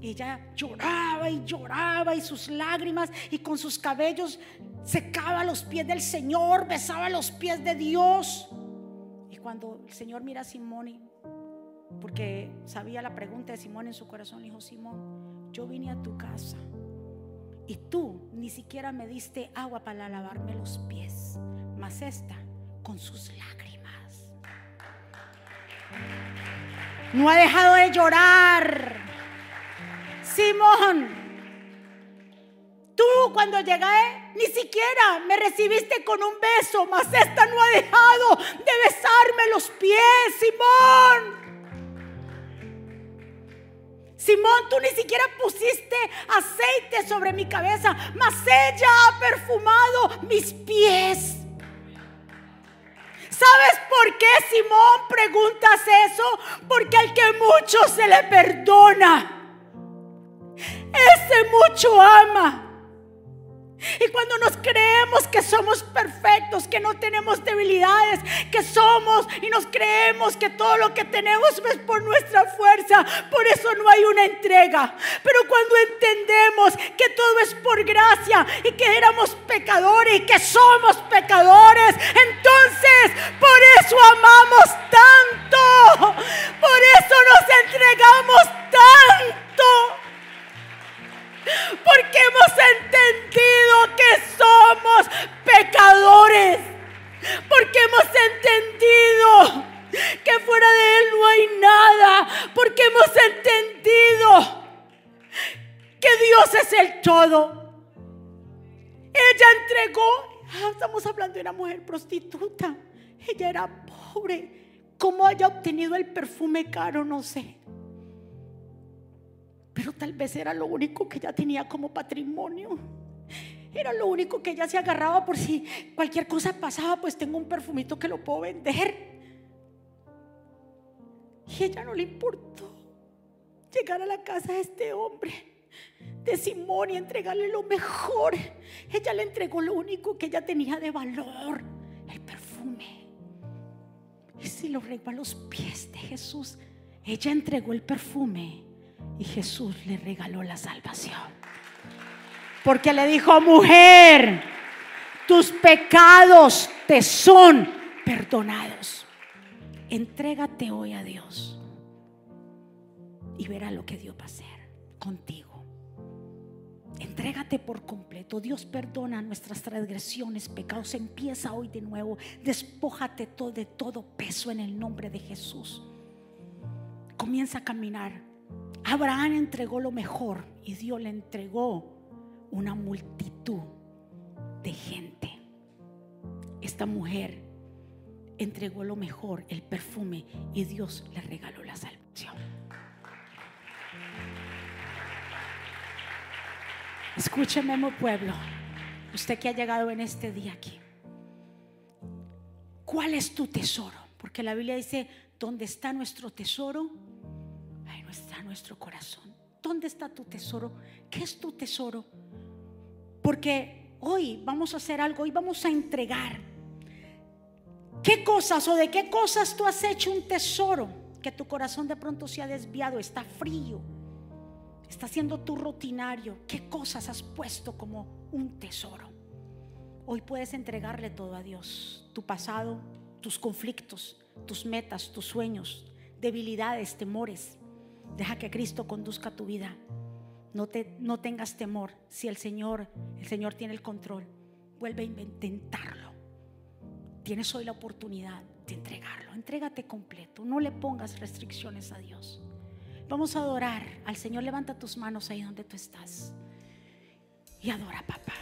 Ella lloraba y lloraba y sus lágrimas y con sus cabellos secaba los pies del Señor, besaba los pies de Dios. Y cuando el Señor mira a Simón, porque sabía la pregunta de Simón en su corazón, le dijo, Simón, yo vine a tu casa y tú ni siquiera me diste agua para lavarme los pies más esta con sus lágrimas. No ha dejado de llorar. Simón, tú cuando llegué ni siquiera me recibiste con un beso, mas esta no ha dejado de besarme los pies, Simón. Simón, tú ni siquiera pusiste aceite sobre mi cabeza, mas ella ha perfumado mis pies. ¿Sabes por qué, Simón, preguntas eso? Porque al que mucho se le perdona, ese mucho ama. Y cuando nos creemos que somos perfectos, que no tenemos debilidades, que somos y nos creemos que todo lo que tenemos es por nuestra fuerza, por eso no hay una entrega. Pero cuando entendemos que todo es por gracia y que éramos pecadores y que somos pecadores, entonces por eso amamos tanto, por eso nos entregamos tanto. Porque hemos entendido que somos pecadores. Porque hemos entendido que fuera de Él no hay nada. Porque hemos entendido que Dios es el todo. Ella entregó, ah, estamos hablando de una mujer prostituta. Ella era pobre. ¿Cómo haya obtenido el perfume caro? No sé. Pero tal vez era lo único que ella tenía como patrimonio. Era lo único que ella se agarraba por si cualquier cosa pasaba, pues tengo un perfumito que lo puedo vender. Y ella no le importó llegar a la casa de este hombre, de Simón, y entregarle lo mejor. Ella le entregó lo único que ella tenía de valor, el perfume. Y si lo regó a los pies de Jesús, ella entregó el perfume y Jesús le regaló la salvación. Porque le dijo, mujer, tus pecados te son perdonados. Entrégate hoy a Dios y verá lo que Dios va a hacer contigo. Entrégate por completo. Dios perdona nuestras transgresiones, pecados. Empieza hoy de nuevo. Despójate de todo peso en el nombre de Jesús. Comienza a caminar Abraham entregó lo mejor y Dios le entregó una multitud de gente. Esta mujer entregó lo mejor, el perfume, y Dios le regaló la salvación. Escúcheme, mi pueblo, usted que ha llegado en este día aquí. ¿Cuál es tu tesoro? Porque la Biblia dice, ¿dónde está nuestro tesoro? Está nuestro corazón? ¿Dónde está tu tesoro? ¿Qué es tu tesoro? Porque hoy vamos a hacer algo, hoy vamos a entregar. ¿Qué cosas o de qué cosas tú has hecho un tesoro? Que tu corazón de pronto se ha desviado, está frío, está siendo tu rutinario. ¿Qué cosas has puesto como un tesoro? Hoy puedes entregarle todo a Dios, tu pasado, tus conflictos, tus metas, tus sueños, debilidades, temores. Deja que Cristo conduzca tu vida. No, te, no tengas temor. Si el Señor, el Señor tiene el control, vuelve a intentarlo. Tienes hoy la oportunidad de entregarlo. Entrégate completo. No le pongas restricciones a Dios. Vamos a adorar al Señor. Levanta tus manos ahí donde tú estás. Y adora, papá.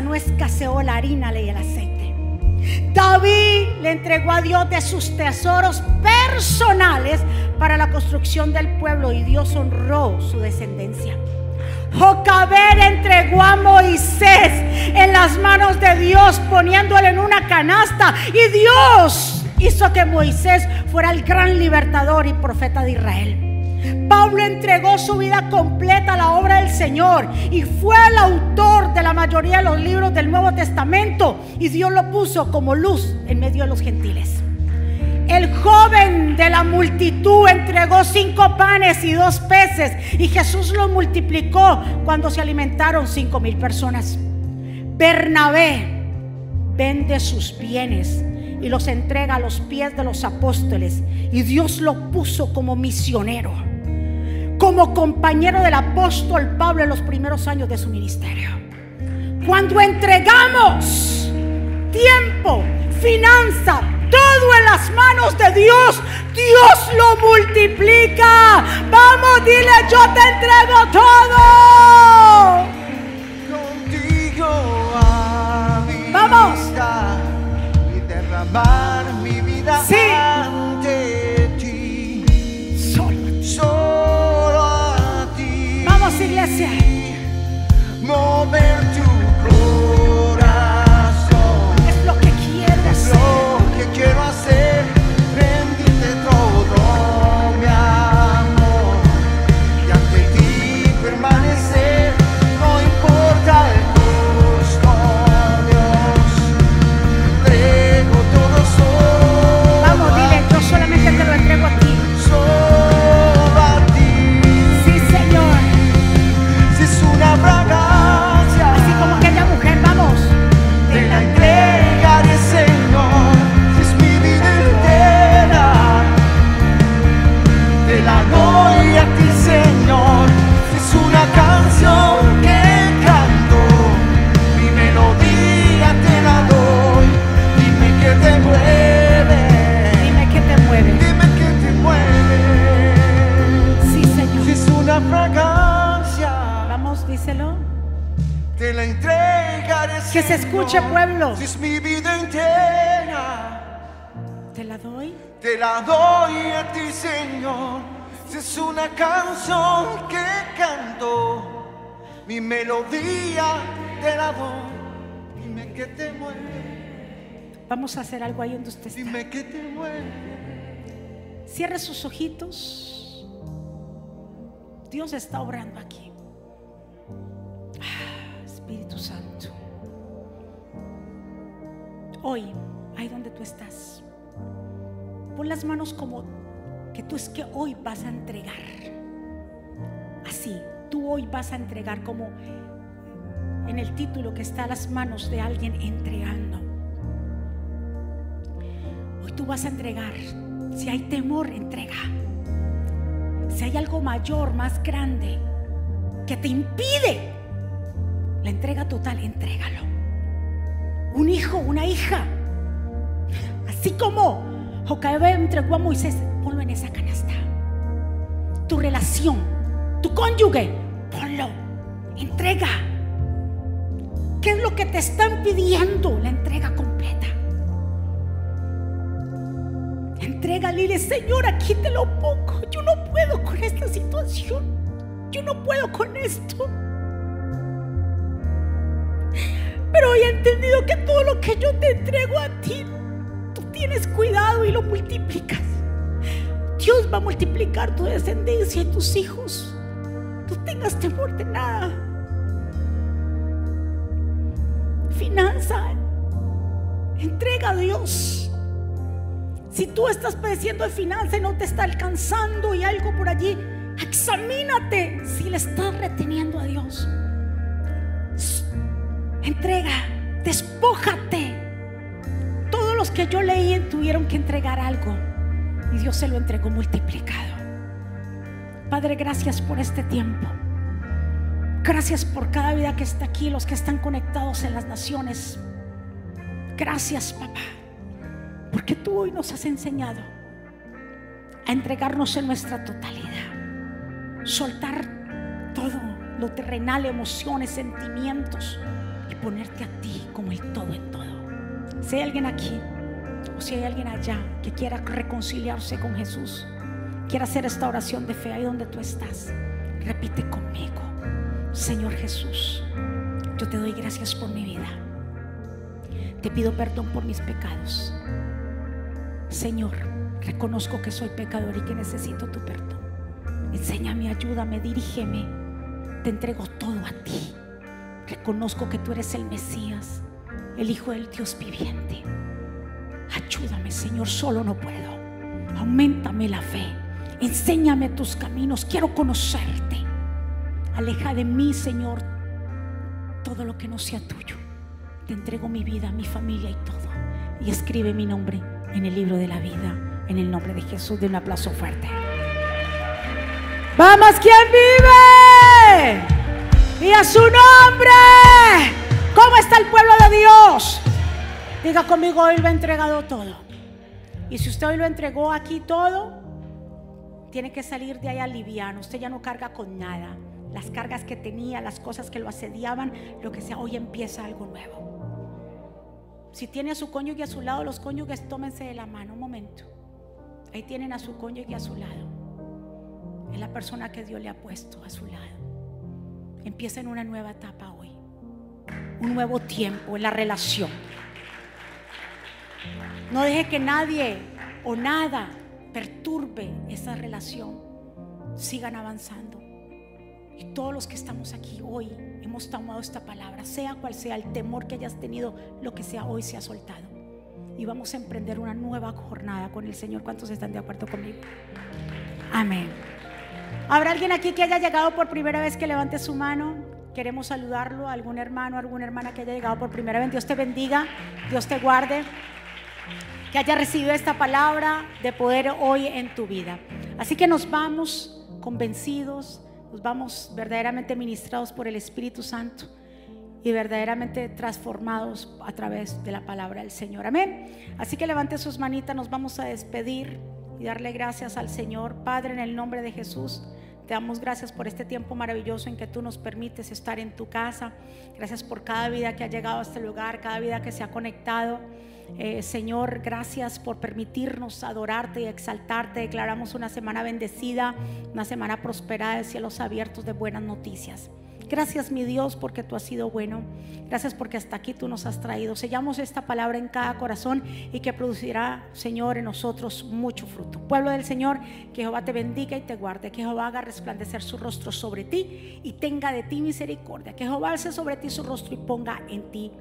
No escaseó la harina y el aceite. David le entregó a Dios de sus tesoros personales para la construcción del pueblo y Dios honró su descendencia. Jocabed entregó a Moisés en las manos de Dios poniéndole en una canasta y Dios hizo que Moisés fuera el gran libertador y profeta de Israel. Pablo entregó su vida completa a la obra del Señor y fue el autor de la mayoría de los libros del Nuevo Testamento y Dios lo puso como luz en medio de los gentiles. El joven de la multitud entregó cinco panes y dos peces y Jesús los multiplicó cuando se alimentaron cinco mil personas. Bernabé vende sus bienes y los entrega a los pies de los apóstoles y Dios lo puso como misionero, como compañero del apóstol Pablo en los primeros años de su ministerio. Cuando entregamos tiempo, finanza, todo en las manos de Dios, Dios lo multiplica. Vamos, dile, yo te entrego todo. Contigo a Vamos. y derramar mi vida Sí. Mi melodía te la doy. Dime que te mueve, Vamos a hacer algo ahí donde usted está. dime que te mueve. Cierre sus ojitos. Dios está obrando aquí. Ah, Espíritu Santo. Hoy, ahí donde tú estás, pon las manos como que tú es que hoy vas a entregar. Así, tú hoy vas a entregar como en el título que está las manos de alguien entregando. Hoy tú vas a entregar. Si hay temor, entrega. Si hay algo mayor, más grande, que te impide la entrega total, entrégalo. Un hijo, una hija. Así como Jocabe entregó a Moisés, ponlo en esa canasta. Tu relación, tu cónyuge, ponlo. Entrega. ¿Qué es lo que te están pidiendo? La entrega completa. Entrega, dile, Señor, aquí te lo pongo. Yo no puedo con esta situación. Yo no puedo con esto. Pero hoy he entendido que todo lo que yo te entrego a ti, tú tienes cuidado y lo multiplicas. Dios va a multiplicar tu descendencia y tus hijos. No tengas temor de nada. Finanza, entrega a Dios. Si tú estás padeciendo de finanza y no te está alcanzando y algo por allí, examínate si le estás reteniendo a Dios. Entrega, despójate. Todos los que yo leí tuvieron que entregar algo y Dios se lo entregó multiplicado. Padre, gracias por este tiempo. Gracias por cada vida que está aquí, los que están conectados en las naciones. Gracias, papá, porque tú hoy nos has enseñado a entregarnos en nuestra totalidad, soltar todo lo terrenal, emociones, sentimientos y ponerte a ti como el todo en todo. Si hay alguien aquí o si hay alguien allá que quiera reconciliarse con Jesús, quiera hacer esta oración de fe ahí donde tú estás, repite conmigo. Señor Jesús, yo te doy gracias por mi vida. Te pido perdón por mis pecados. Señor, reconozco que soy pecador y que necesito tu perdón. Enséñame, ayúdame, dirígeme. Te entrego todo a ti. Reconozco que tú eres el Mesías, el Hijo del Dios viviente. Ayúdame, Señor, solo no puedo. Aumentame la fe. Enséñame tus caminos. Quiero conocerte. Aleja de mí, Señor, todo lo que no sea tuyo. Te entrego mi vida, mi familia y todo. Y escribe mi nombre en el libro de la vida. En el nombre de Jesús, de un aplauso fuerte. Vamos, quien vive. Y a su nombre. ¿Cómo está el pueblo de Dios? Diga conmigo, hoy lo ha entregado todo. Y si usted hoy lo entregó aquí todo, tiene que salir de ahí liviano. Usted ya no carga con nada. Las cargas que tenía, las cosas que lo asediaban, lo que sea, hoy empieza algo nuevo. Si tiene a su cónyuge a su lado, los cónyuges tómense de la mano un momento. Ahí tienen a su cónyuge a su lado. Es la persona que Dios le ha puesto a su lado. Empieza en una nueva etapa hoy. Un nuevo tiempo en la relación. No deje que nadie o nada perturbe esa relación. Sigan avanzando. Y todos los que estamos aquí hoy hemos tomado esta palabra, sea cual sea el temor que hayas tenido, lo que sea hoy se ha soltado. Y vamos a emprender una nueva jornada con el Señor. ¿Cuántos están de acuerdo conmigo? Amén. ¿Habrá alguien aquí que haya llegado por primera vez que levante su mano? Queremos saludarlo, algún hermano, alguna hermana que haya llegado por primera vez. Dios te bendiga, Dios te guarde que haya recibido esta palabra de poder hoy en tu vida. Así que nos vamos convencidos, nos vamos verdaderamente ministrados por el Espíritu Santo y verdaderamente transformados a través de la palabra del Señor. Amén. Así que levante sus manitas, nos vamos a despedir y darle gracias al Señor. Padre, en el nombre de Jesús, te damos gracias por este tiempo maravilloso en que tú nos permites estar en tu casa. Gracias por cada vida que ha llegado a este lugar, cada vida que se ha conectado. Eh, Señor, gracias por permitirnos adorarte y exaltarte. Declaramos una semana bendecida, una semana prosperada de cielos abiertos de buenas noticias. Gracias mi Dios porque tú has sido bueno. Gracias porque hasta aquí tú nos has traído. Sellamos esta palabra en cada corazón y que producirá, Señor, en nosotros mucho fruto. Pueblo del Señor, que Jehová te bendiga y te guarde. Que Jehová haga resplandecer su rostro sobre ti y tenga de ti misericordia. Que Jehová alce sobre ti su rostro y ponga en ti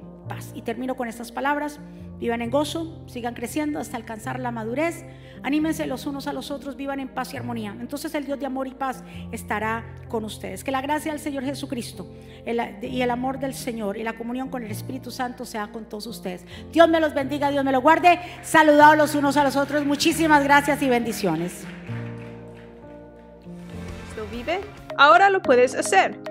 Y termino con estas palabras. Vivan en gozo, sigan creciendo hasta alcanzar la madurez. Anímense los unos a los otros, vivan en paz y armonía. Entonces el Dios de amor y paz estará con ustedes. Que la gracia del Señor Jesucristo y el amor del Señor y la comunión con el Espíritu Santo sea con todos ustedes. Dios me los bendiga, Dios me los guarde. Saludados los unos a los otros. Muchísimas gracias y bendiciones. ¿Lo vive? Ahora lo puedes hacer